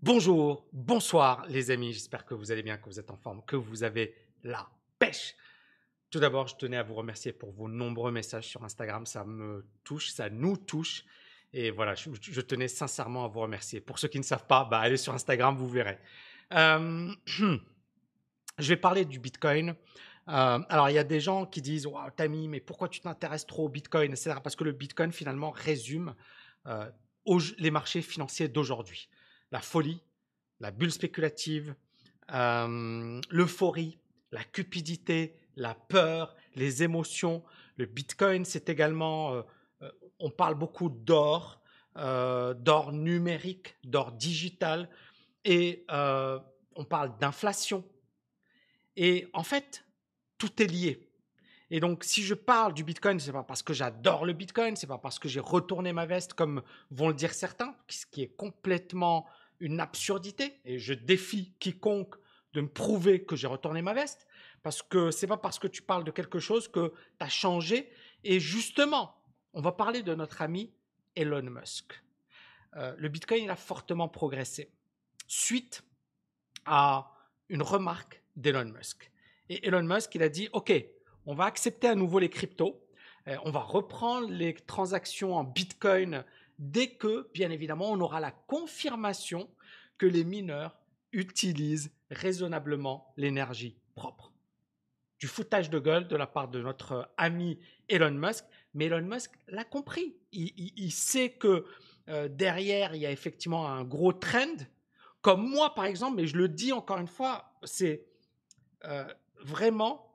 Bonjour, bonsoir les amis, j'espère que vous allez bien, que vous êtes en forme, que vous avez la pêche. Tout d'abord, je tenais à vous remercier pour vos nombreux messages sur Instagram, ça me touche, ça nous touche. Et voilà, je, tenais sincèrement à vous remercier. Pour ceux qui ne savent pas, bah, allez sur Instagram, vous verrez. Euh, je vais parler du Bitcoin. Euh, alors, il y a des gens qui disent Waouh, Tammy, mais pourquoi tu t'intéresses trop au Bitcoin etc. Parce que le Bitcoin, finalement, résume euh, les marchés financiers d'aujourd'hui la folie, la bulle spéculative, euh, l'euphorie, la cupidité, la peur, les émotions. Le Bitcoin, c'est également, euh, euh, on parle beaucoup d'or, d'or numérique, d'or digital, et on parle d'inflation. Et en fait, tout est lié. Et donc, si je parle du Bitcoin, c'est pas parce que j'adore le Bitcoin, c'est pas parce que j'ai retourné ma veste, comme vont le dire certains, ce qui est complètement une absurdité et je défie quiconque de me prouver que j'ai retourné ma veste parce que c'est pas parce que tu parles de quelque chose que tu as changé et justement, on va parler de notre ami Elon Musk. Euh, le Bitcoin il a fortement progressé suite à une remarque d'Elon Musk. Et Elon Musk, il a dit, OK, on va accepter à nouveau les cryptos, euh, on va reprendre les transactions en Bitcoin dès que, bien évidemment, on aura la confirmation que les mineurs utilisent raisonnablement l'énergie propre. Du foutage de gueule de la part de notre ami Elon Musk, mais Elon Musk l'a compris. Il, sait que euh, derrière, il y a effectivement un gros trend. Comme moi, par exemple, mais je le dis encore une fois, c'est euh, vraiment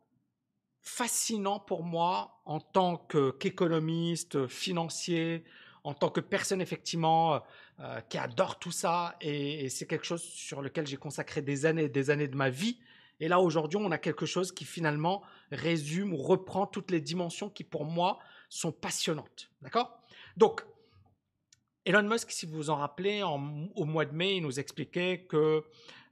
fascinant pour moi en tant qu'économiste, financier, en tant que personne effectivement euh, euh, qui adore tout ça et, c'est quelque chose sur lequel j'ai consacré des années et des années de ma vie. Et là aujourd'hui, on a quelque chose qui finalement résume ou reprend toutes les dimensions qui pour moi sont passionnantes. D'accord? Donc, Elon Musk, si vous vous en rappelez, au mois de mai, il nous expliquait que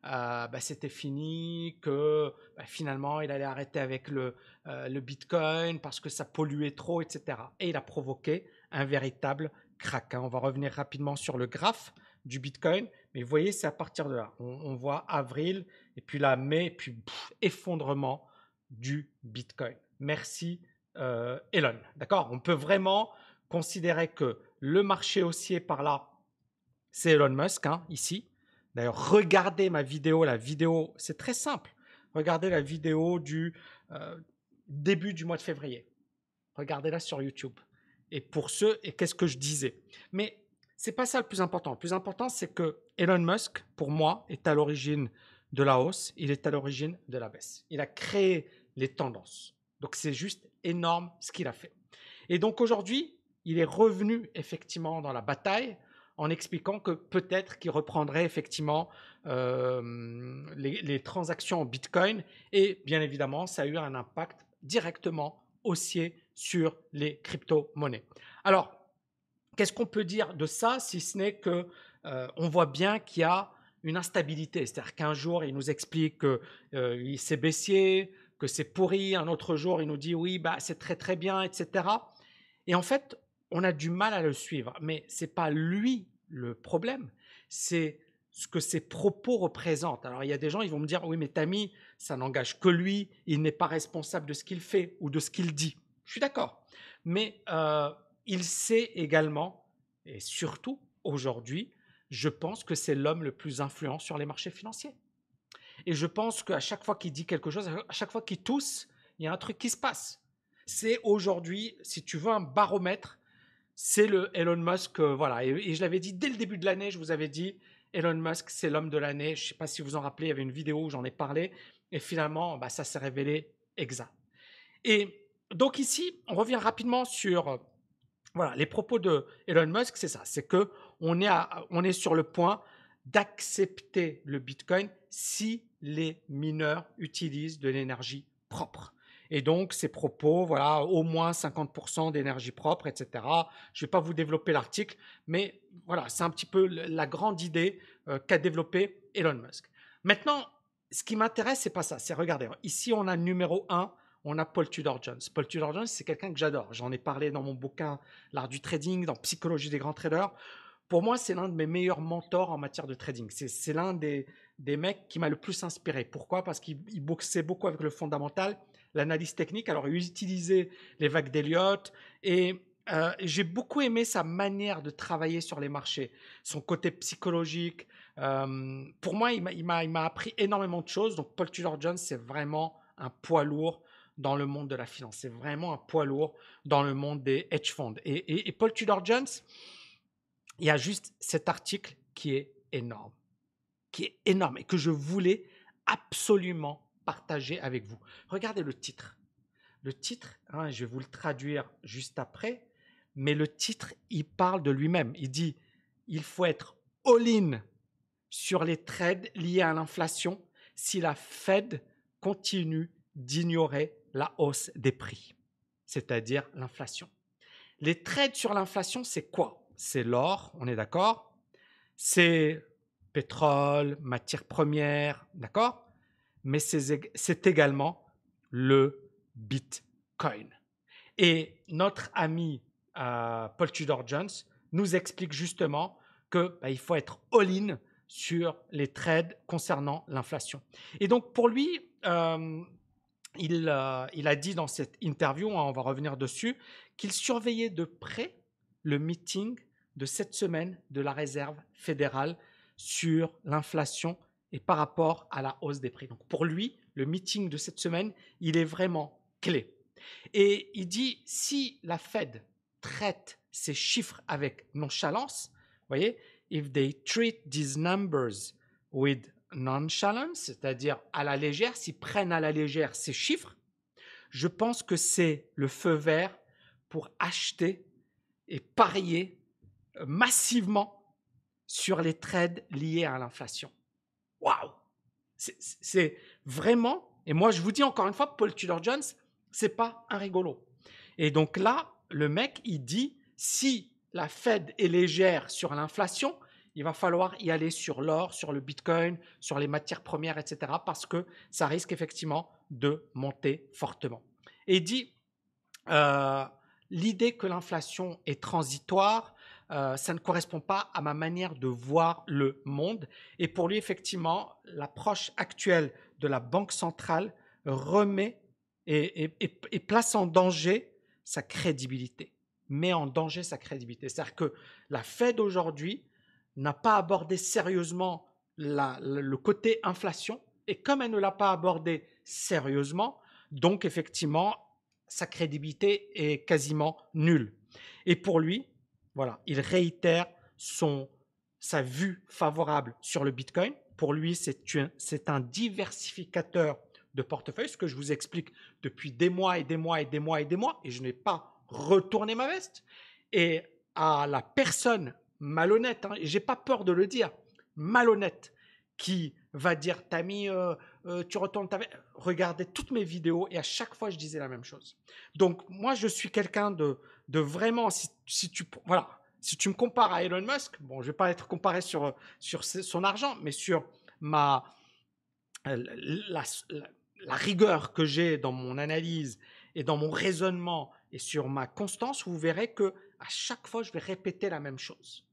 euh, bah, c'était fini, que bah, finalement il allait arrêter avec le, le Bitcoin parce que ça polluait trop, etc. Et il a provoqué un véritable Hein. On va revenir rapidement sur le graphe du Bitcoin, mais vous voyez, c'est à partir de là. On, voit avril, et puis là, mai, et puis effondrement du Bitcoin. Merci euh, Elon. D'accord? On peut vraiment considérer que le marché haussier par là, c'est Elon Musk, hein, ici. D'ailleurs, regardez ma vidéo, la vidéo, c'est très simple. Regardez la vidéo du euh, début du mois de février. Regardez-la sur YouTube et pour ceux, et qu'est-ce que je disais. Mais c'est pas ça le plus important. Le plus important, c'est que Elon Musk, pour moi, est à l'origine de la hausse, il est à l'origine de la baisse. Il a créé les tendances. Donc c'est juste énorme ce qu'il a fait. Et donc aujourd'hui, il est revenu effectivement dans la bataille en expliquant que peut-être qu'il reprendrait effectivement euh, les, les, transactions en Bitcoin. Et bien évidemment, ça a eu un impact directement haussier sur les crypto-monnaies. Alors, qu'est-ce qu'on peut dire de ça si ce n'est que euh, on voit bien qu'il y a une instabilité, c'est-à-dire qu'un jour il nous explique qu'il euh, s'est baissier, que c'est pourri, un autre jour il nous dit oui bah c'est très très bien, etc. Et en fait, on a du mal à le suivre, mais c'est pas lui le problème, c'est ce que ses propos représentent. Alors il y a des gens, ils vont me dire oui mais Tami, ça n'engage que lui, il n'est pas responsable de ce qu'il fait ou de ce qu'il dit. Je suis d'accord. Mais euh, il sait également, et surtout aujourd'hui, je pense que c'est l'homme le plus influent sur les marchés financiers. Et je pense qu'à chaque fois qu'il dit quelque chose, à chaque fois qu'il tousse, il y a un truc qui se passe. C'est aujourd'hui, si tu veux un baromètre, c'est le Elon Musk, euh, voilà. Et, je l'avais dit dès le début de l'année, je vous avais dit, Elon Musk, c'est l'homme de l'année. Je ne sais pas si vous en rappelez, il y avait une vidéo où j'en ai parlé, et finalement, bah, ça s'est révélé exact. Et donc ici, on revient rapidement sur euh, voilà, les propos de Elon Musk, c'est ça, c'est que on est, on est sur le point d'accepter le Bitcoin si les mineurs utilisent de l'énergie propre. Et donc, ces propos, voilà, au moins 50% d'énergie propre, etc. Je ne vais pas vous développer l'article, mais voilà, c'est un petit peu la grande idée euh, qu'a développé Elon Musk. Maintenant, ce qui m'intéresse, c'est pas ça. C'est regardez, ici on a numéro 1 on a Paul Tudor Jones. Paul Tudor Jones, c'est quelqu'un que j'adore. J'en ai parlé dans mon bouquin L'art du trading, dans Psychologie des grands traders. pour moi, c'est l'un de mes meilleurs mentors en matière de trading. C'est l'un des, des mecs qui m'a le plus inspiré. Pourquoi? Parce qu'il boxait beaucoup avec le fondamental, l'analyse technique. Alors, il utilisait les vagues d'Eliott et euh, j'ai beaucoup aimé sa manière de travailler sur les marchés, son côté psychologique. Euh, pour moi, il m'a appris énormément de choses. Donc, Paul Tudor Jones, c'est vraiment un poids lourd dans le monde de la finance. C'est vraiment un poids lourd dans le monde des hedge funds. et Paul Tudor Jones, il y a juste cet article qui est énorme, qui est énorme et que je voulais absolument partager avec vous. Regardez le titre. Le titre, hein, je vais vous le traduire juste après, mais le titre, il parle de lui-même. Il dit, il faut être all-in sur les trades liés à l'inflation si la Fed continue d'ignorer la hausse des prix, c'est-à-dire l'inflation. Les trades sur l'inflation, c'est quoi? C'est l'or, on est d'accord? C'est pétrole, matière première, d'accord? Mais c'est également le Bitcoin. Et notre ami euh, Paul Tudor Jones nous explique justement qu'il bah, faut être all-in sur les trades concernant l'inflation. Et donc pour lui, euh, il, euh, il, a dit dans cette interview, hein, on va revenir dessus, qu'il surveillait de près le meeting de cette semaine de la Réserve fédérale sur l'inflation et par rapport à la hausse des prix. Donc pour lui, le meeting de cette semaine, il est vraiment clé. Et il dit, si la Fed traite ces chiffres avec nonchalance, voyez, if they treat these numbers with nonchalance, c'est-à-dire à la légère, s'ils prennent à la légère ces chiffres, je pense que c'est le feu vert pour acheter et parier massivement sur les trades liés à l'inflation. Waouh C'est vraiment, et moi je vous dis encore une fois, Paul Tudor Jones, c'est pas un rigolo. Et donc là, le mec, il dit, si la Fed est légère sur l'inflation, il va falloir y aller sur l'or, sur le Bitcoin, sur les matières premières, etc., parce que ça risque effectivement de monter fortement. Et il dit, euh, l'idée que l'inflation est transitoire, euh, ça ne correspond pas à ma manière de voir le monde. Et pour lui, effectivement, l'approche actuelle de la Banque centrale remet et, place en danger sa crédibilité, met en danger sa crédibilité. C'est-à-dire que la Fed aujourd'hui n'a pas abordé sérieusement le côté inflation, et comme elle ne l'a pas abordé sérieusement, donc effectivement, sa crédibilité est quasiment nulle. Et pour lui, voilà, il réitère son, sa vue favorable sur le Bitcoin. Pour lui, c'est un diversificateur de portefeuille, ce que je vous explique depuis des mois et des mois et des mois et des mois, et je n'ai pas retourné ma veste. Et à la personne malhonnête, hein, et j'ai pas peur de le dire, malhonnête, qui va dire Tami, euh, euh, tu retournes ta veste. Regardez toutes mes vidéos et à chaque fois je disais la même chose. Donc moi je suis quelqu'un de, de vraiment, si, tu, me compares à Elon Musk, bon, je vais pas être comparé sur, son argent, mais sur ma, la, rigueur que j'ai dans mon analyse et dans mon raisonnement et sur ma constance, vous verrez que à chaque fois, je vais répéter la même chose.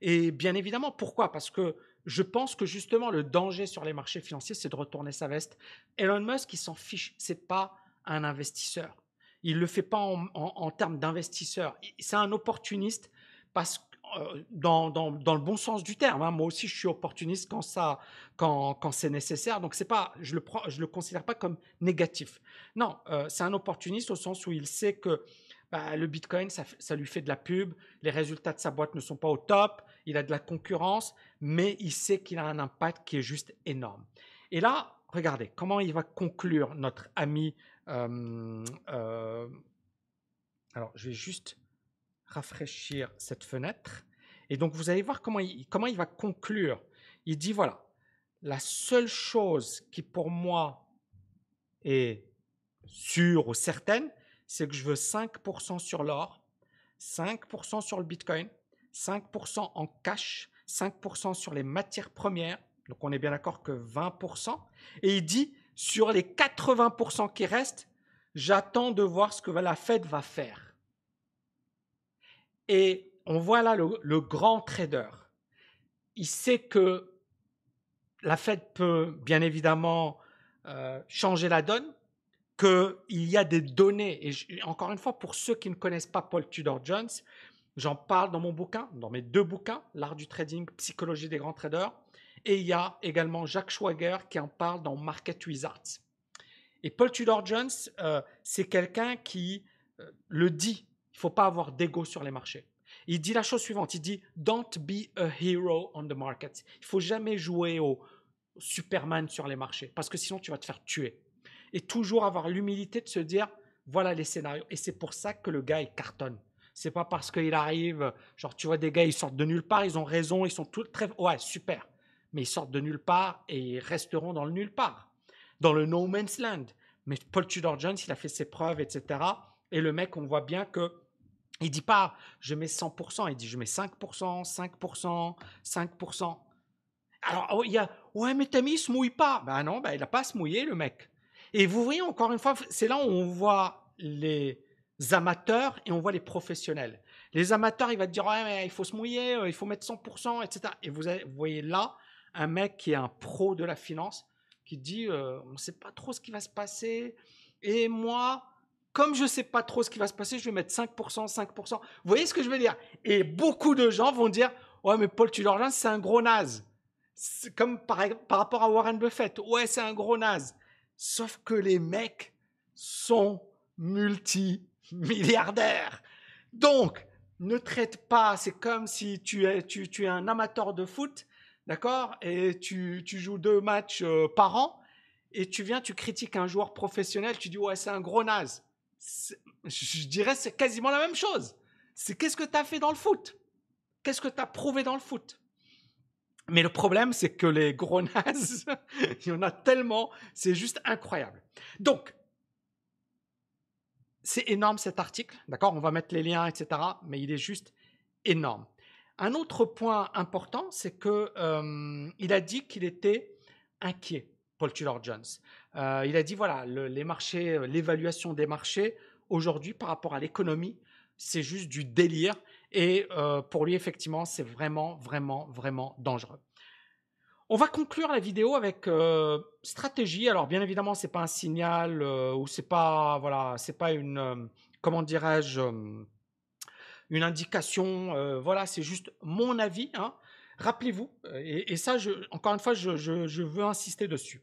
Et bien évidemment, pourquoi? Parce que je pense que justement, le danger sur les marchés financiers, c'est de retourner sa veste. Elon Musk, il s'en fiche. C'est pas un investisseur. Il ne le fait pas en, termes d'investisseur. C'est un opportuniste parce euh, dans, dans, le bon sens du terme. Hein. Moi aussi, je suis opportuniste quand, quand, quand c'est nécessaire. Donc, pas, je ne le, le considère pas comme négatif. Non, euh, c'est un opportuniste au sens où il sait que bah, le Bitcoin, ça, lui fait de la pub, les résultats de sa boîte ne sont pas au top, il a de la concurrence, mais il sait qu'il a un impact qui est juste énorme. Et là, regardez, comment il va conclure notre ami alors, je vais juste rafraîchir cette fenêtre. Et donc, vous allez voir comment il, va conclure. Il dit, voilà, la seule chose qui pour moi est sûre ou certaine, c'est que je veux 5% sur l'or, 5% sur le Bitcoin, 5% en cash, 5% sur les matières premières. Donc on est bien d'accord que 20%. Et il dit, sur les 80% qui restent, j'attends de voir ce que la Fed va faire. Et on voit là le, grand trader. Il sait que la Fed peut bien évidemment euh, changer la donne, qu'il y a des données, et encore une fois, pour ceux qui ne connaissent pas Paul Tudor Jones, j'en parle dans mon bouquin, dans mes deux bouquins, L'art du trading, Psychologie des grands traders, et il y a également Jacques Schwager qui en parle dans Market Wizards. Et Paul Tudor Jones, euh, c'est quelqu'un qui euh, le dit, il ne faut pas avoir d'ego sur les marchés. Il dit la chose suivante, il dit Don't be a hero on the market. Il faut jamais jouer au Superman sur les marchés parce que sinon tu vas te faire tuer. Et toujours avoir l'humilité de se dire voilà les scénarios. Et c'est pour ça que le gars il cartonne. C'est pas parce qu'il arrive, genre tu vois des gars ils sortent de nulle part, ils ont raison, ils sont tous très ouais super, mais ils sortent de nulle part et resteront dans le nulle part dans le no man's land. Mais Paul Tudor Jones, il a fait ses preuves, etc. Et le mec, on voit bien que il dit pas je mets 100%, il dit je mets 5%, 5%, 5%. Alors, oh, il y a ouais, mais Tammy, il se mouille pas. Ben non, ben, il n'a pas à se mouiller, le mec. Et vous voyez, encore une fois, c'est là où on voit les amateurs et on voit les professionnels. Les amateurs, il va te dire ouais, mais il faut se mouiller, euh, il faut mettre 100%, etc. Et vous voyez là un mec qui est un pro de la finance qui dit euh, on ne sait pas trop ce qui va se passer. Et moi, comme je ne sais pas trop ce qui va se passer, je vais mettre 5%, 5%. Vous voyez ce que je veux dire? Et beaucoup de gens vont dire ouais, mais Paul Tudor Jones, c'est un gros naze. Comme par, rapport à Warren Buffett. Ouais, c'est un gros naze. Sauf que les mecs sont multimilliardaires. Donc, ne traite pas, c'est comme si tu es, tu, tu es un amateur de foot d'accord? Et tu, joues deux matchs euh, par an, et tu viens, tu critiques un joueur professionnel, tu dis ouais, c'est un gros naze. Je dirais c'est quasiment la même chose. C'est qu'est-ce que tu as fait dans le foot? Qu'est-ce que tu as prouvé dans le foot? Mais le problème, c'est que les gros nazes, il y en a tellement, c'est juste incroyable. Donc, c'est énorme cet article, d'accord? On va mettre les liens, etc. Mais il est juste énorme. Un autre point important, c'est que euh, il a dit qu'il était inquiet, Paul Tudor Jones. Euh, il a dit voilà, les marchés, euh, l'évaluation des marchés aujourd'hui par rapport à l'économie, c'est juste du délire. Et pour lui, effectivement, c'est vraiment, vraiment, vraiment dangereux. On va conclure la vidéo avec stratégie. Alors, bien évidemment, c'est pas un signal ou c'est pas, voilà, c'est pas une, comment dirais-je une indication. Euh, voilà, c'est juste mon avis. Hein. Rappelez-vous, euh, et, ça, encore une fois, je, veux insister dessus.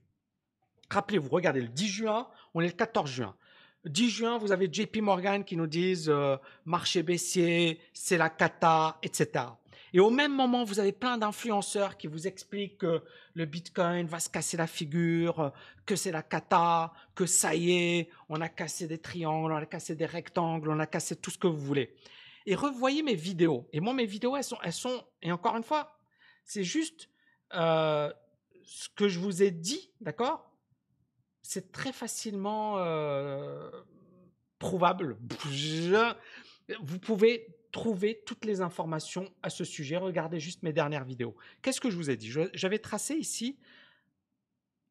Rappelez-vous, regardez, le 10 juin, on est le 14 juin. 10 juin, vous avez JP Morgan qui nous disent euh, marché baissier, c'est la cata, etc. Et au même moment, vous avez plein d'influenceurs qui vous expliquent que le Bitcoin va se casser la figure, que c'est la cata, que ça y est, on a cassé des triangles, on a cassé des rectangles, on a cassé tout ce que vous voulez et revoyez mes vidéos. Et moi, mes vidéos, elles sont, elles sont et encore une fois, c'est juste euh, ce que je vous ai dit, d'accord? C'est très facilement euh, prouvable. vous pouvez trouver toutes les informations à ce sujet. Regardez juste mes dernières vidéos. Qu'est-ce que je vous ai dit? J'avais tracé ici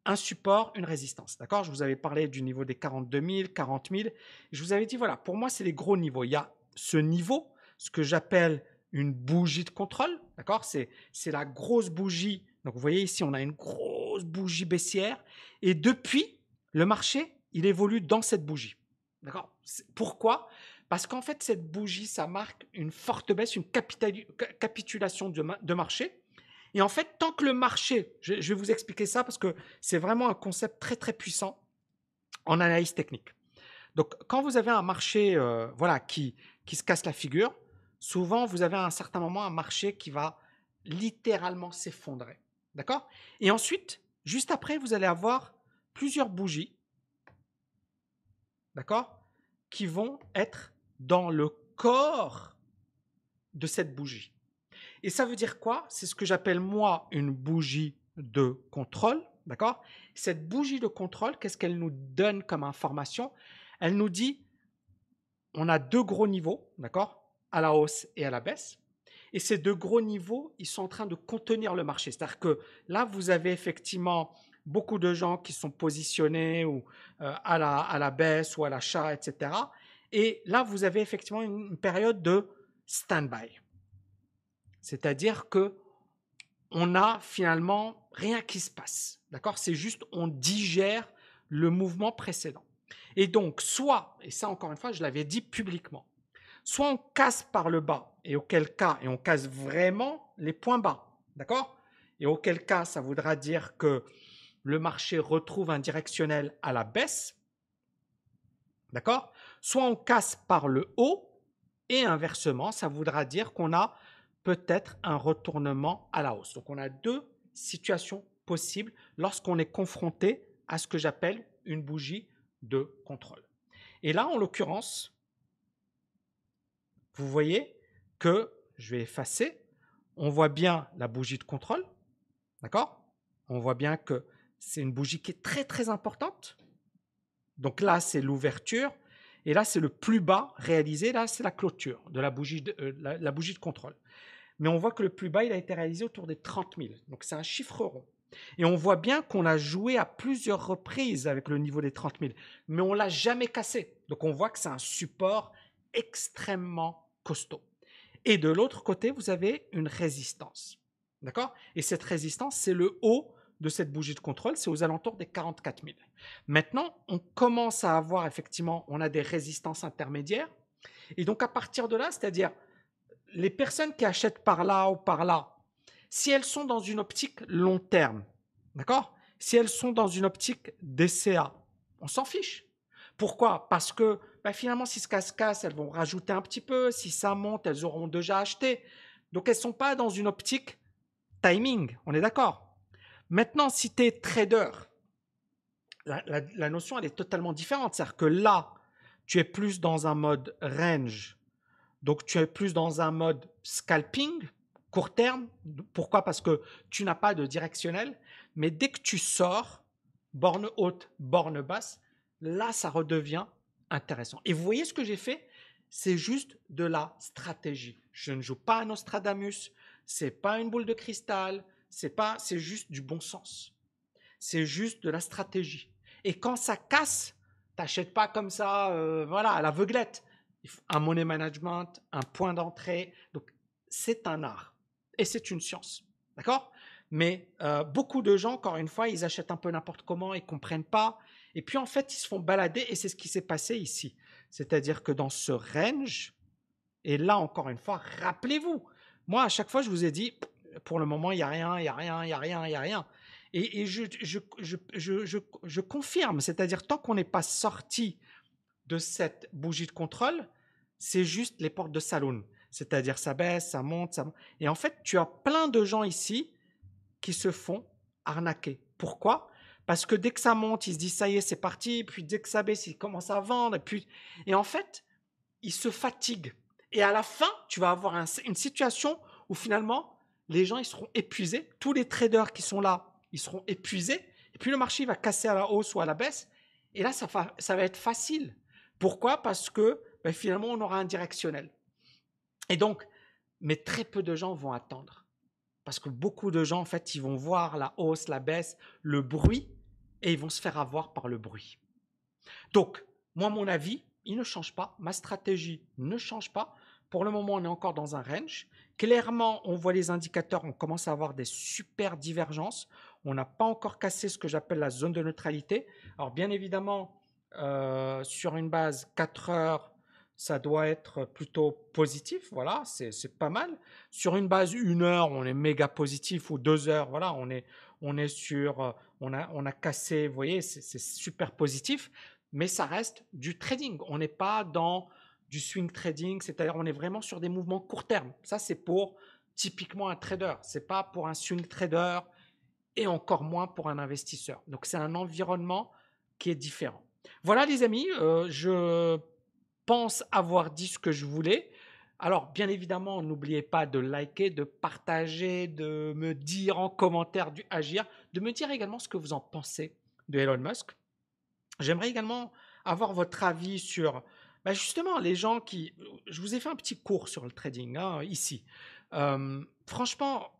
un support, une résistance. D'accord? Je vous avais parlé du niveau des 42 000, 40 000. Je vous avais dit, voilà, pour moi, c'est les gros niveaux. Il y a ce niveau, ce que j'appelle une bougie de contrôle. D'accord? C'est, la grosse bougie. Donc, vous voyez ici, on a une grosse bougie baissière. Et depuis, le marché, il évolue dans cette bougie. D'accord? Pourquoi? Parce qu'en fait, cette bougie, ça marque une forte baisse, une capitulation de, marché. Et en fait, tant que le marché, je, vais vous expliquer ça parce que c'est vraiment un concept très très puissant en analyse technique. Donc, quand vous avez un marché euh, voilà, qui, qui se casse la figure, souvent vous avez à un certain moment un marché qui va littéralement s'effondrer. D'accord? Et ensuite, juste après, vous allez avoir plusieurs bougies, d'accord? Qui vont être dans le corps de cette bougie. Et ça veut dire quoi? C'est ce que j'appelle moi une bougie de contrôle, d'accord? Cette bougie de contrôle, qu'est-ce qu'elle nous donne comme information? Elle nous dit on a deux gros niveaux, d'accord, à la hausse et à la baisse. Et ces deux gros niveaux, ils sont en train de contenir le marché. C'est-à-dire que là, vous avez effectivement beaucoup de gens qui sont positionnés ou euh, à, la, baisse ou à l'achat, etc. Et là, vous avez effectivement une, période de stand-by. C'est-à-dire que on a finalement rien qui se passe. D'accord C'est juste on digère le mouvement précédent. Et donc, soit, et ça encore une fois, je l'avais dit publiquement, soit on casse par le bas, et auquel cas, et on casse vraiment les points bas. D'accord? Et auquel cas, ça voudra dire que le marché retrouve un directionnel à la baisse. D'accord? Soit on casse par le haut, et inversement, ça voudra dire qu'on a peut-être un retournement à la hausse. Donc on a deux situations possibles lorsqu'on est confronté à ce que j'appelle une bougie de contrôle. Et là, en l'occurrence, vous voyez que je vais effacer. On voit bien la bougie de contrôle. D'accord? On voit bien que c'est une bougie qui est très très importante. Donc là, c'est l'ouverture. Et là, c'est le plus bas réalisé. Là, c'est la clôture de la bougie de, euh, contrôle. Mais on voit que le plus bas, il a été réalisé autour des 30 000. Donc c'est un chiffre rond. Et on voit bien qu'on a joué à plusieurs reprises avec le niveau des 30 000, mais on l'a jamais cassé. Donc on voit que c'est un support extrêmement costaud. Et de l'autre côté, vous avez une résistance. D'accord? Et cette résistance, c'est le haut de cette bougie de contrôle, c'est aux alentours des 44 000. Maintenant, on commence à avoir effectivement, on a des résistances intermédiaires. Et donc à partir de là, c'est-à-dire les personnes qui achètent par là ou par là, si elles sont dans une optique long terme, d'accord? Si elles sont dans une optique DCA, on s'en fiche. Pourquoi? Parce que bah, finalement, si ce casse-casse, elles vont rajouter un petit peu. Si ça monte, elles auront déjà acheté. Donc, elles ne sont pas dans une optique timing. On est d'accord? Maintenant, si tu es trader, la, la, notion, elle est totalement différente. C'est-à-dire que là, tu es plus dans un mode range. Donc, tu es plus dans un mode scalping, court terme. Pourquoi? Parce que tu n'as pas de directionnel. Mais dès que tu sors, borne haute, borne basse, là, ça redevient intéressant. Et vous voyez ce que j'ai fait? C'est juste de la stratégie. Je ne joue pas un Nostradamus, c'est pas une boule de cristal, c'est pas, c'est juste du bon sens. C'est juste de la stratégie. Et quand ça casse, t'achètes pas comme ça, euh, voilà, à l'aveuglette. Un money management, un point d'entrée. Donc, c'est un art et c'est une science. D'accord? Mais euh, beaucoup de gens, encore une fois, ils achètent un peu n'importe comment, ils comprennent pas. Et puis en fait, ils se font balader et c'est ce qui s'est passé ici. C'est-à-dire que dans ce range, et là encore une fois, rappelez-vous, moi à chaque fois, je vous ai dit, pour le moment, il n'y a rien, il n'y a rien, il n'y a rien, il n'y a rien. Et, je, je, confirme, c'est-à-dire tant qu'on n'est pas sorti de cette bougie de contrôle, c'est juste les portes de saloon. C'est-à-dire ça baisse, ça monte, ça monte. Et en fait, tu as plein de gens ici qui se font arnaquer. Pourquoi? Parce que dès que ça monte, ils se disent ça y est, c'est parti. Puis dès que ça baisse, ils commencent à vendre. Et, puis... et en fait, ils se fatiguent. Et à la fin, tu vas avoir une situation où finalement, les gens ils seront épuisés. Tous les traders qui sont là, ils seront épuisés. Et puis le marché va casser à la hausse ou à la baisse. Et là, ça va, ça va être facile. Pourquoi? Parce que ben, finalement, on aura un directionnel. Et donc, mais très peu de gens vont attendre. Parce que beaucoup de gens, en fait, ils vont voir la hausse, la baisse, le bruit, et ils vont se faire avoir par le bruit. Donc, moi, mon avis, il ne change pas. Ma stratégie ne change pas. Pour le moment, on est encore dans un range. Clairement, on voit les indicateurs, on commence à avoir des super divergences. On n'a pas encore cassé ce que j'appelle la zone de neutralité. Alors, bien évidemment, euh, sur une base 4 heures, ça doit être plutôt positif, voilà, c'est pas mal. Sur une base une heure, on est méga positif, ou deux heures, voilà, on est, on est sur, euh, on a, on a cassé, vous voyez, c'est super positif, mais ça reste du trading. On n'est pas dans du swing trading, c'est-à-dire on est vraiment sur des mouvements court terme. Ça, c'est pour typiquement un trader, c'est pas pour un swing trader et encore moins pour un investisseur. Donc c'est un environnement qui est différent. Voilà les amis, euh, je pense avoir dit ce que je voulais. Alors, bien évidemment, n'oubliez pas de liker, de partager, de me dire en commentaire du agir, de me dire également ce que vous en pensez de Elon Musk. J'aimerais également avoir votre avis sur bah, justement les gens qui... Je vous ai fait un petit cours sur le trading hein, ici. Franchement,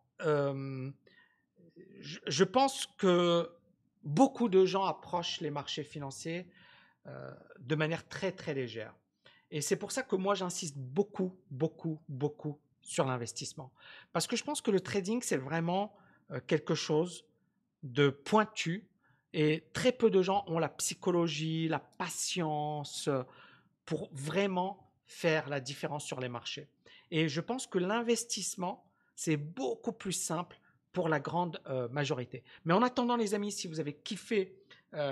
je, pense que beaucoup de gens approchent les marchés financiers de manière très très légère. Et c'est pour ça que moi, j'insiste beaucoup, beaucoup, beaucoup sur l'investissement. Parce que je pense que le trading, c'est vraiment euh, quelque chose de pointu et très peu de gens ont la psychologie, la patience euh, pour vraiment faire la différence sur les marchés. Et je pense que l'investissement, c'est beaucoup plus simple pour la grande euh, majorité. Mais en attendant, les amis, si vous avez kiffé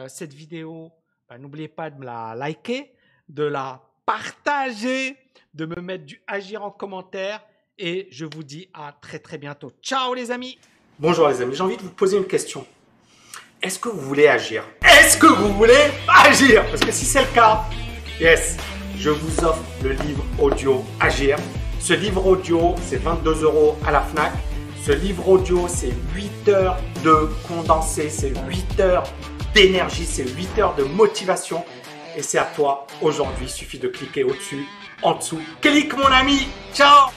cette vidéo, bah, n'oubliez pas de me la liker, de la partager, de me mettre du agir en commentaire et je vous dis à très très bientôt. Ciao les amis Bonjour les amis, j'ai envie de vous poser une question. Est-ce que vous voulez agir? Est-ce que vous voulez agir? Parce que si c'est le cas, yes, je vous offre le livre audio Agir. Ce livre audio, c'est 22 euros à la FNAC. Ce livre audio, c'est 8 heures de condensé, c'est 8 heures d'énergie, c'est 8 heures de motivation. Et c'est à toi aujourd'hui, il suffit de cliquer au-dessus, en dessous. Clique mon ami Ciao